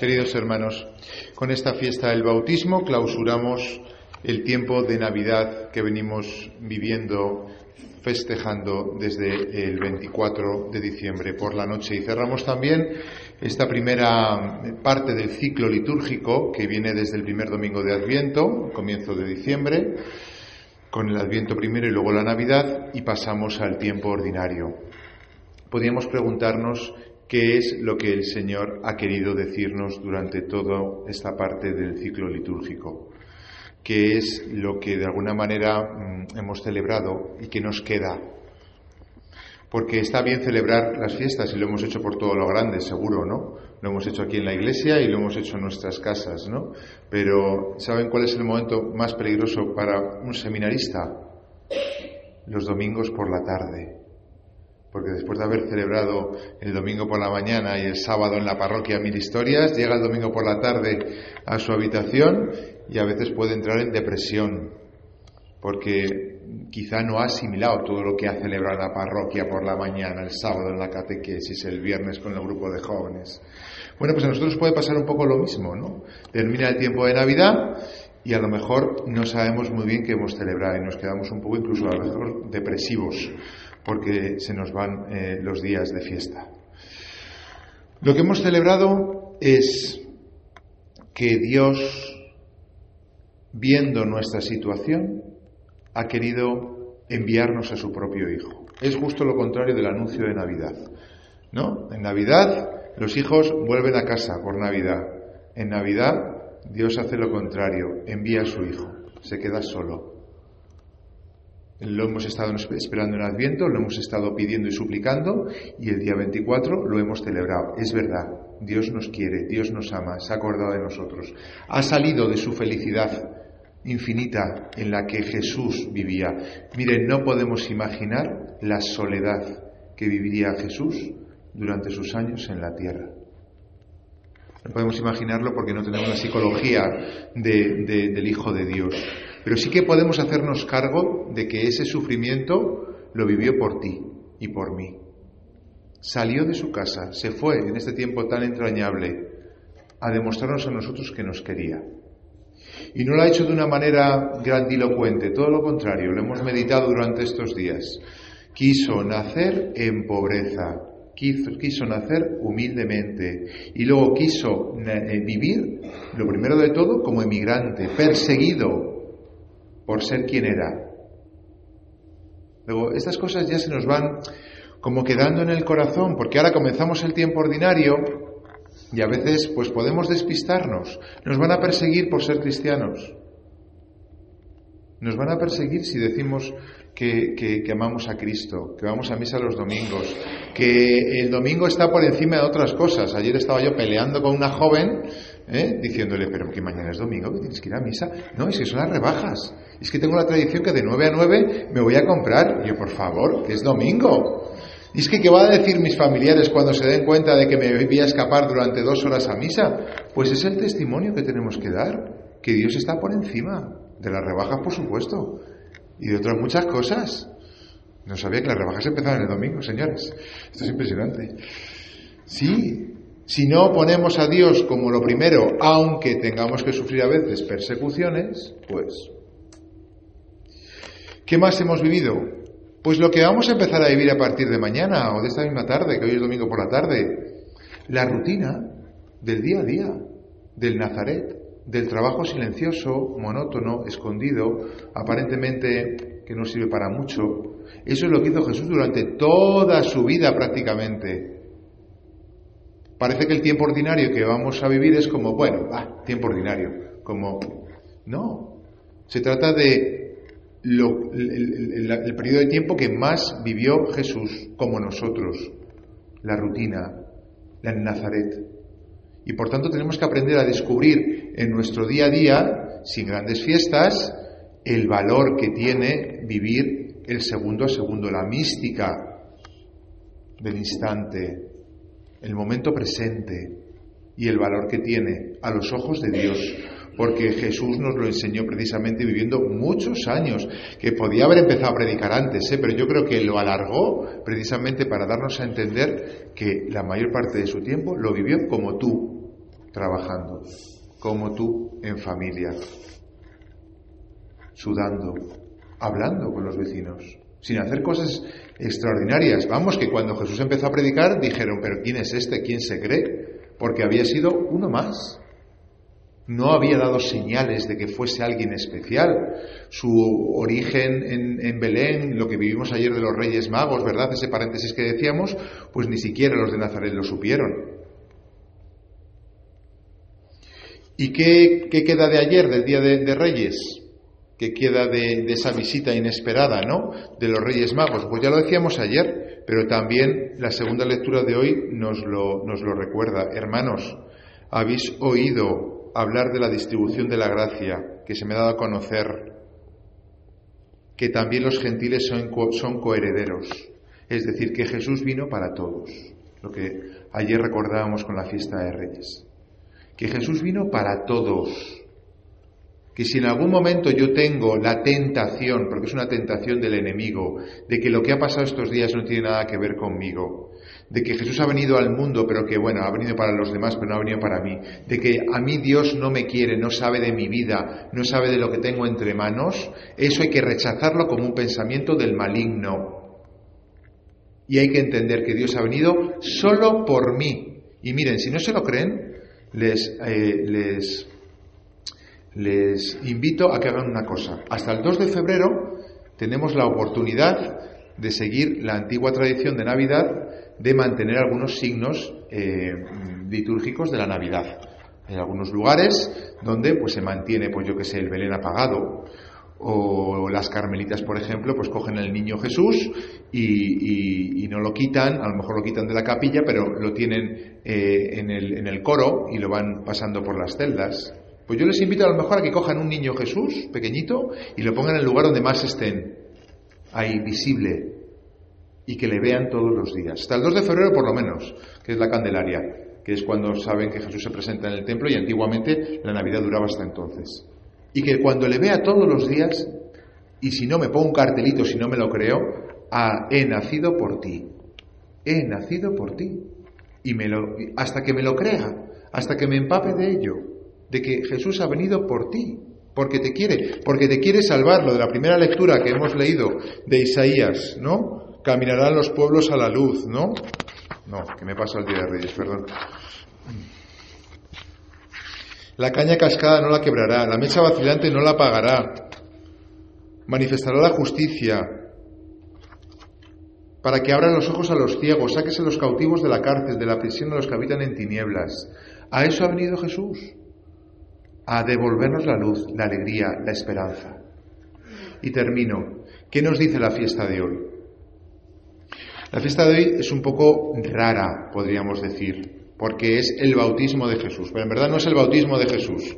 Queridos hermanos, con esta fiesta del bautismo clausuramos el tiempo de Navidad que venimos viviendo, festejando desde el 24 de diciembre por la noche. Y cerramos también esta primera parte del ciclo litúrgico que viene desde el primer domingo de Adviento, comienzo de diciembre, con el Adviento primero y luego la Navidad, y pasamos al tiempo ordinario. Podríamos preguntarnos qué es lo que el Señor ha querido decirnos durante toda esta parte del ciclo litúrgico, qué es lo que de alguna manera mm, hemos celebrado y que nos queda. Porque está bien celebrar las fiestas y lo hemos hecho por todo lo grande, seguro, ¿no? Lo hemos hecho aquí en la iglesia y lo hemos hecho en nuestras casas, ¿no? Pero ¿saben cuál es el momento más peligroso para un seminarista? Los domingos por la tarde porque después de haber celebrado el domingo por la mañana y el sábado en la parroquia mil historias, llega el domingo por la tarde a su habitación y a veces puede entrar en depresión, porque quizá no ha asimilado todo lo que ha celebrado la parroquia por la mañana, el sábado en la catequesis, el viernes con el grupo de jóvenes. Bueno, pues a nosotros puede pasar un poco lo mismo, ¿no? Termina el tiempo de Navidad y a lo mejor no sabemos muy bien qué hemos celebrado y nos quedamos un poco incluso a lo mejor depresivos porque se nos van eh, los días de fiesta. Lo que hemos celebrado es que Dios, viendo nuestra situación, ha querido enviarnos a su propio Hijo. Es justo lo contrario del anuncio de Navidad. ¿No? En Navidad los hijos vuelven a casa por Navidad. En Navidad Dios hace lo contrario, envía a su Hijo, se queda solo. Lo hemos estado esperando en Adviento, lo hemos estado pidiendo y suplicando y el día 24 lo hemos celebrado. Es verdad, Dios nos quiere, Dios nos ama, se ha acordado de nosotros. Ha salido de su felicidad infinita en la que Jesús vivía. Miren, no podemos imaginar la soledad que viviría Jesús durante sus años en la tierra. No podemos imaginarlo porque no tenemos la psicología del Hijo de Dios. Pero sí que podemos hacernos cargo de que ese sufrimiento lo vivió por ti y por mí. Salió de su casa, se fue en este tiempo tan entrañable a demostrarnos a nosotros que nos quería. Y no lo ha hecho de una manera grandilocuente, todo lo contrario, lo hemos meditado durante estos días. Quiso nacer en pobreza, quiso, nacer humildemente y luego quiso eh, vivir, lo primero de todo, como emigrante, perseguido, por ser quien era. Luego, estas cosas ya se nos van como quedando en el corazón, porque ahora comenzamos el tiempo ordinario y a veces pues podemos despistarnos. Nos van a perseguir por ser cristianos. Nos van a perseguir si decimos que, que, amamos a Cristo, que vamos a misa los domingos, que el domingo está por encima de otras cosas. Ayer estaba yo peleando con una joven ¿eh? diciéndole, pero que mañana es domingo, que tienes que ir a misa. No, es que son las rebajas. Es que tengo la tradición que de 9 a 9 me voy a comprar. Y yo, por favor, que es domingo. Y es que, ¿qué van a decir mis familiares cuando se den cuenta de que me voy a escapar durante dos horas a misa? Pues es el testimonio que tenemos que dar, que Dios está por encima de las rebajas, por supuesto, y de otras muchas cosas. No sabía que las rebajas empezaban el domingo, señores. Esto es impresionante. Sí, si no ponemos a Dios como lo primero, aunque tengamos que sufrir a veces persecuciones, pues... ¿Qué más hemos vivido? Pues lo que vamos a empezar a vivir a partir de mañana o de esta misma tarde, que hoy es domingo por la tarde, la rutina del día a día, del Nazaret, del trabajo silencioso, monótono, escondido, aparentemente que no sirve para mucho. Eso es lo que hizo Jesús durante toda su vida prácticamente. Parece que el tiempo ordinario que vamos a vivir es como, bueno, ah, tiempo ordinario, como, no, se trata de el, periodo de tiempo que más vivió Jesús como nosotros, la rutina, la Nazaret. Y por tanto tenemos que aprender a descubrir en nuestro día a día, sin grandes fiestas, el valor que tiene vivir el segundo a segundo, la mística del instante, el momento presente y el valor que tiene a los ojos de Dios, porque Jesús nos lo enseñó precisamente viviendo muchos años, que podía haber empezado a predicar antes, ¿eh? pero yo creo que lo alargó precisamente para darnos a entender que la mayor parte de su tiempo lo vivió como tú, trabajando, como tú en familia, sudando, hablando con los vecinos, sin hacer cosas extraordinarias. Vamos, que cuando Jesús empezó a predicar dijeron, pero ¿quién es este? ¿Quién se cree? Porque había sido uno más. No había dado señales de que fuese alguien especial. Su origen en, Belén, lo que vivimos ayer de los Reyes Magos, ¿verdad? Ese paréntesis que decíamos, pues ni siquiera los de Nazaret lo supieron. ¿Y qué, qué queda de ayer, del Día de, de Reyes? Que queda de, esa visita inesperada, ¿no? De los Reyes Magos. Pues ya lo decíamos ayer, pero también la segunda lectura de hoy nos lo, nos lo recuerda. Hermanos, habéis oído hablar de la distribución de la gracia que se me ha dado a conocer, que también los gentiles son, son coherederos, es decir, que Jesús vino para todos, lo que ayer recordábamos con la fiesta de Reyes, que Jesús vino para todos que si en algún momento yo tengo la tentación, porque es una tentación del enemigo, de que lo que ha pasado estos días no tiene nada que ver conmigo, de que Jesús ha venido al mundo, pero que bueno, ha venido para los demás, pero no ha venido para mí, de que a mí Dios no me quiere, no sabe de mi vida, no sabe de lo que tengo entre manos, eso hay que rechazarlo como un pensamiento del maligno. Y hay que entender que Dios ha venido solo por mí. Y miren, si no se lo creen, les, eh, les les invito a que hagan una cosa. Hasta el 2 de febrero tenemos la oportunidad de seguir la antigua tradición de Navidad de mantener algunos signos eh, litúrgicos de la Navidad. Hay algunos lugares donde pues se mantiene, pues yo que sé, el Belén apagado, o las carmelitas, por ejemplo, pues cogen el niño Jesús y, no lo quitan, a lo mejor lo quitan de la capilla, pero lo tienen eh, en, el, en el coro y lo van pasando por las celdas. Pues yo les invito a lo mejor a que cojan un niño Jesús pequeñito y lo pongan en el lugar donde más estén, ahí visible, y que le vean todos los días. Hasta el 2 de febrero por lo menos, que es la Candelaria, que es cuando saben que Jesús se presenta en el templo y antiguamente la Navidad duraba hasta entonces. Y que cuando le vea todos los días, y si no me pongo un cartelito, si no me lo creo, ah, he nacido por ti, he nacido por ti. Y me lo, hasta que me lo crea, hasta que me empape de ello de que Jesús ha venido por ti, porque te quiere, porque te quiere salvar. Lo de la primera lectura que hemos leído de Isaías, ¿no? Caminarán los pueblos a la luz, ¿no? No, que me pasa el día de Reyes, perdón. La caña cascada no la quebrará, la mecha vacilante no la apagará. Manifestará la justicia para que abran los ojos a los ciegos, sáquese los cautivos de la cárcel, de la prisión de los que habitan en tinieblas. A eso ha venido Jesús a devolvernos la luz, la alegría, la esperanza. Y termino. ¿Qué nos dice la fiesta de hoy? La fiesta de hoy es un poco rara, podríamos decir, porque es el bautismo de Jesús. Pero en verdad no es el bautismo de Jesús.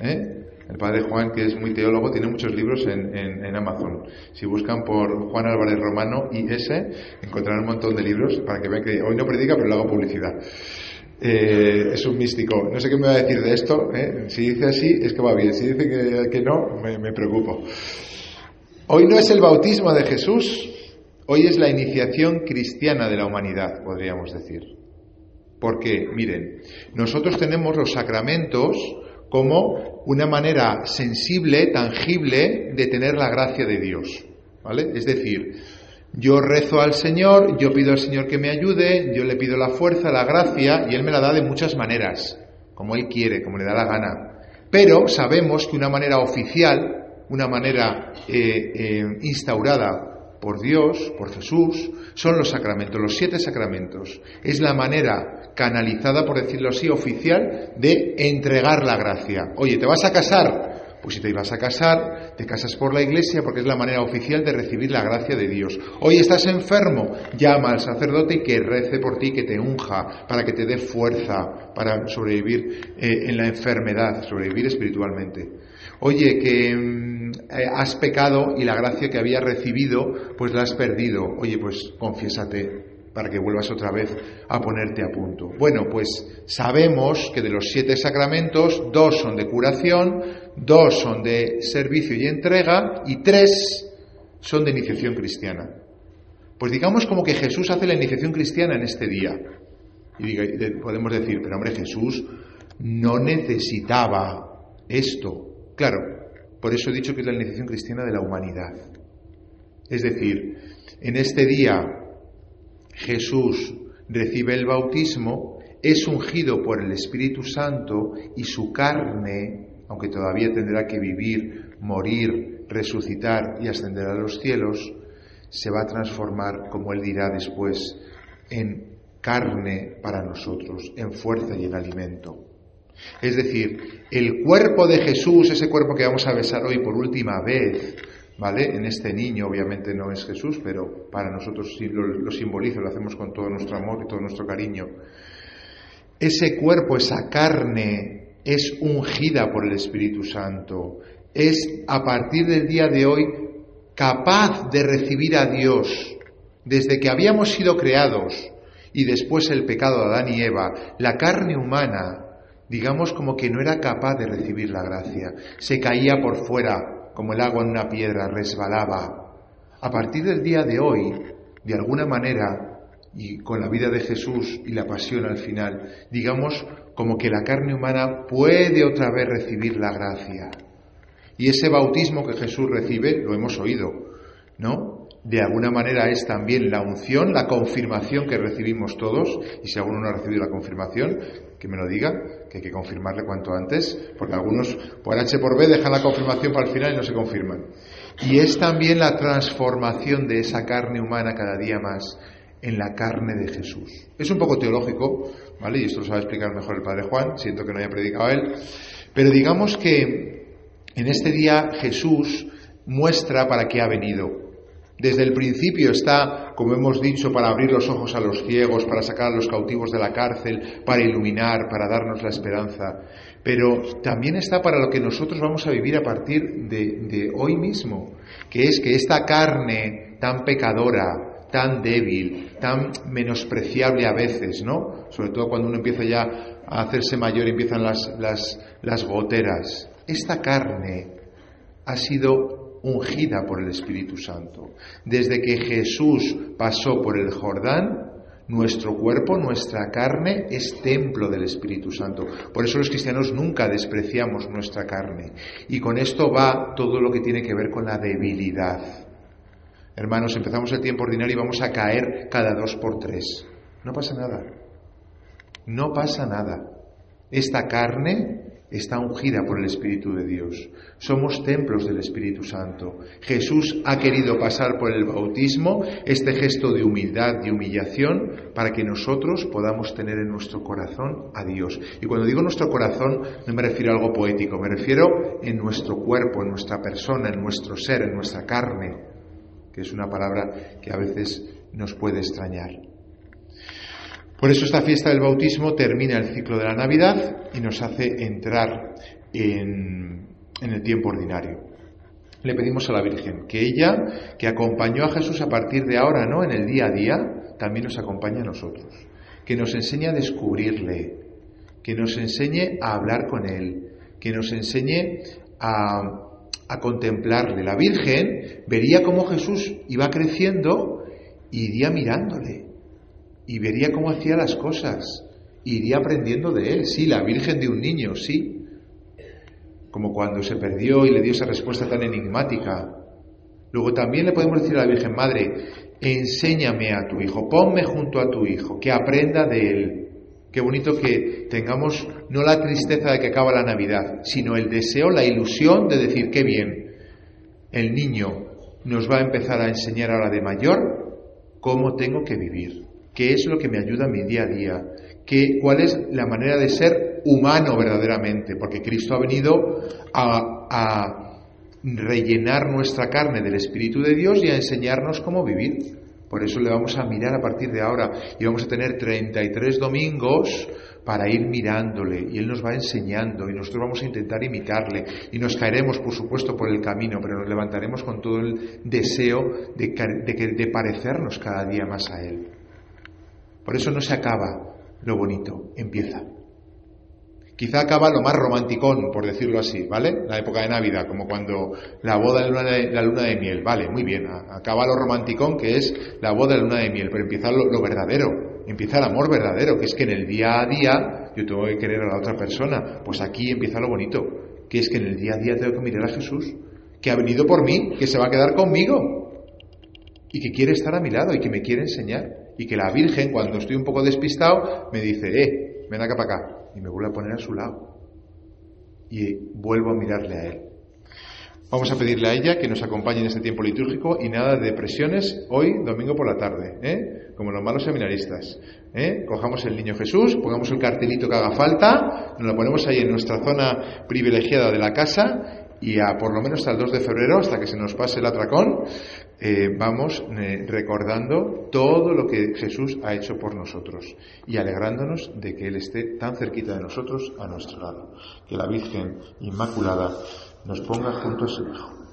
¿eh? El padre Juan, que es muy teólogo, tiene muchos libros en, Amazon. Si buscan por Juan Álvarez Romano y ese, encontrarán un montón de libros para que vean que hoy no predica, pero le hago publicidad. Eh, es un místico. No sé qué me va a decir de esto. ¿eh? Si dice así, es que va bien. Si dice que, no, me, me preocupo. Hoy no es el bautismo de Jesús, hoy es la iniciación cristiana de la humanidad, podríamos decir. Porque, miren, nosotros tenemos los sacramentos como una manera sensible, tangible, de tener la gracia de Dios. ¿Vale? Es decir, yo rezo al Señor, yo pido al Señor que me ayude, yo le pido la fuerza, la gracia, y Él me la da de muchas maneras, como Él quiere, como le da la gana. Pero sabemos que una manera oficial, una manera eh, eh, instaurada por Dios, por Jesús, son los sacramentos, los siete sacramentos. Es la manera canalizada, por decirlo así, oficial de entregar la gracia. Oye, ¿te vas a casar? Pues si te ibas a casar, te casas por la iglesia porque es la manera oficial de recibir la gracia de Dios. Hoy estás enfermo, llama al sacerdote y que rece por ti, que te unja, para que te dé fuerza para sobrevivir eh, en la enfermedad, sobrevivir espiritualmente. Oye, que mm, eh, has pecado y la gracia que habías recibido, pues la has perdido. Oye, pues confiésate, para que vuelvas otra vez a ponerte a punto. Bueno, pues sabemos que de los siete sacramentos, dos son de curación, dos son de servicio y entrega y tres son de iniciación cristiana. Pues digamos como que Jesús hace la iniciación cristiana en este día. Y podemos decir, pero hombre Jesús, no necesitaba esto. Claro, por eso he dicho que es la iniciación cristiana de la humanidad. Es decir, en este día Jesús recibe el bautismo, es ungido por el Espíritu Santo y su carne, aunque todavía tendrá que vivir, morir, resucitar y ascender a los cielos, se va a transformar, como él dirá después, en carne para nosotros, en fuerza y en alimento. Es decir, el cuerpo de Jesús, ese cuerpo que vamos a besar hoy por última vez, ¿vale? En este niño obviamente no es Jesús, pero para nosotros lo, lo simboliza, lo hacemos con todo nuestro amor y todo nuestro cariño. Ese cuerpo, esa carne, es ungida por el Espíritu Santo, es a partir del día de hoy capaz de recibir a Dios. Desde que habíamos sido creados y después el pecado de Adán y Eva, la carne humana digamos como que no era capaz de recibir la gracia. Se caía por fuera, como el agua en una piedra, resbalaba. A partir del día de hoy, de alguna manera, y con la vida de Jesús y la pasión al final, digamos como que la carne humana puede otra vez recibir la gracia. Y ese bautismo que Jesús recibe, lo hemos oído, ¿no? De alguna manera es también la unción, la confirmación que recibimos todos, y si alguno no ha recibido la confirmación, que me lo diga, que hay que confirmarle cuanto antes, porque algunos por H por B dejan la confirmación para el final y no se confirman. Y es también la transformación de esa carne humana cada día más en la carne de Jesús. Es un poco teológico, ¿vale? Y esto lo sabe explicar mejor el Padre Juan, siento que no haya predicado él, pero digamos que en este día Jesús muestra para qué ha venido. Desde el principio está, como hemos dicho, para abrir los ojos a los ciegos, para sacar a los cautivos de la cárcel, para iluminar, para darnos la esperanza. Pero también está para lo que nosotros vamos a vivir a partir de, hoy mismo, que es que esta carne tan pecadora, tan débil, tan menospreciable a veces, ¿no? Sobre todo cuando uno empieza ya a hacerse mayor y empiezan las, las, las goteras. Esta carne ha sido ungida por el Espíritu Santo. Desde que Jesús pasó por el Jordán, nuestro cuerpo, nuestra carne es templo del Espíritu Santo. Por eso los cristianos nunca despreciamos nuestra carne. Y con esto va todo lo que tiene que ver con la debilidad. Hermanos, empezamos el tiempo ordinario y vamos a caer cada dos por tres. No pasa nada. No pasa nada. Esta carne está ungida por el Espíritu de Dios. Somos templos del Espíritu Santo. Jesús ha querido pasar por el bautismo, este gesto de humildad y humillación, para que nosotros podamos tener en nuestro corazón a Dios. Y cuando digo nuestro corazón, no me refiero a algo poético, me refiero en nuestro cuerpo, en nuestra persona, en nuestro ser, en nuestra carne, que es una palabra que a veces nos puede extrañar. Por eso esta fiesta del bautismo termina el ciclo de la Navidad y nos hace entrar en, el tiempo ordinario. Le pedimos a la Virgen que ella, que acompañó a Jesús a partir de ahora, ¿no? En el día a día, también nos acompañe a nosotros. Que nos enseñe a descubrirle, que nos enseñe a hablar con Él, que nos enseñe a, a contemplarle. La Virgen vería cómo Jesús iba creciendo y iría mirándole y vería cómo hacía las cosas, iría aprendiendo de él, sí, la Virgen de un niño, sí, como cuando se perdió y le dio esa respuesta tan enigmática. Luego también le podemos decir a la Virgen Madre, enséñame a tu hijo, ponme junto a tu hijo, que aprenda de él. Qué bonito que tengamos no la tristeza de que acaba la Navidad, sino el deseo, la ilusión de decir, qué bien, el niño nos va a empezar a enseñar ahora de mayor cómo tengo que vivir qué es lo que me ayuda en mi día a día, ¿Qué, cuál es la manera de ser humano verdaderamente, porque Cristo ha venido a, rellenar nuestra carne del Espíritu de Dios y a enseñarnos cómo vivir. Por eso le vamos a mirar a partir de ahora y vamos a tener 33 domingos para ir mirándole y Él nos va enseñando y nosotros vamos a intentar imitarle y nos caeremos, por supuesto, por el camino, pero nos levantaremos con todo el deseo de, de, de parecernos cada día más a Él. Por eso no se acaba lo bonito, empieza. Quizá acaba lo más romanticón, por decirlo así, ¿vale? La época de Navidad, como cuando la boda de la luna de, miel, vale, muy bien. Acaba lo romanticón, que es la boda de la luna de miel, pero empieza lo, lo verdadero, empieza el amor verdadero, que es que en el día a día yo tengo que querer a la otra persona. Pues aquí empieza lo bonito, que es que en el día a día tengo que mirar a Jesús, que ha venido por mí, que se va a quedar conmigo y que quiere estar a mi lado y que me quiere enseñar. Y que la Virgen, cuando estoy un poco despistado, me dice, eh, ven acá para acá. Y me vuelve a poner a su lado. Y vuelvo a mirarle a él. Vamos a pedirle a ella que nos acompañe en este tiempo litúrgico y nada de depresiones hoy, domingo por la tarde, ¿eh? como los malos seminaristas. ¿eh? Cojamos el niño Jesús, pongamos el cartelito que haga falta, nos lo ponemos ahí en nuestra zona privilegiada de la casa y a por lo menos hasta el 2 de febrero, hasta que se nos pase el atracón, eh, vamos eh, recordando todo lo que Jesús ha hecho por nosotros y alegrándonos de que Él esté tan cerquita de nosotros a nuestro lado. Que la Virgen Inmaculada nos ponga junto a su Hijo.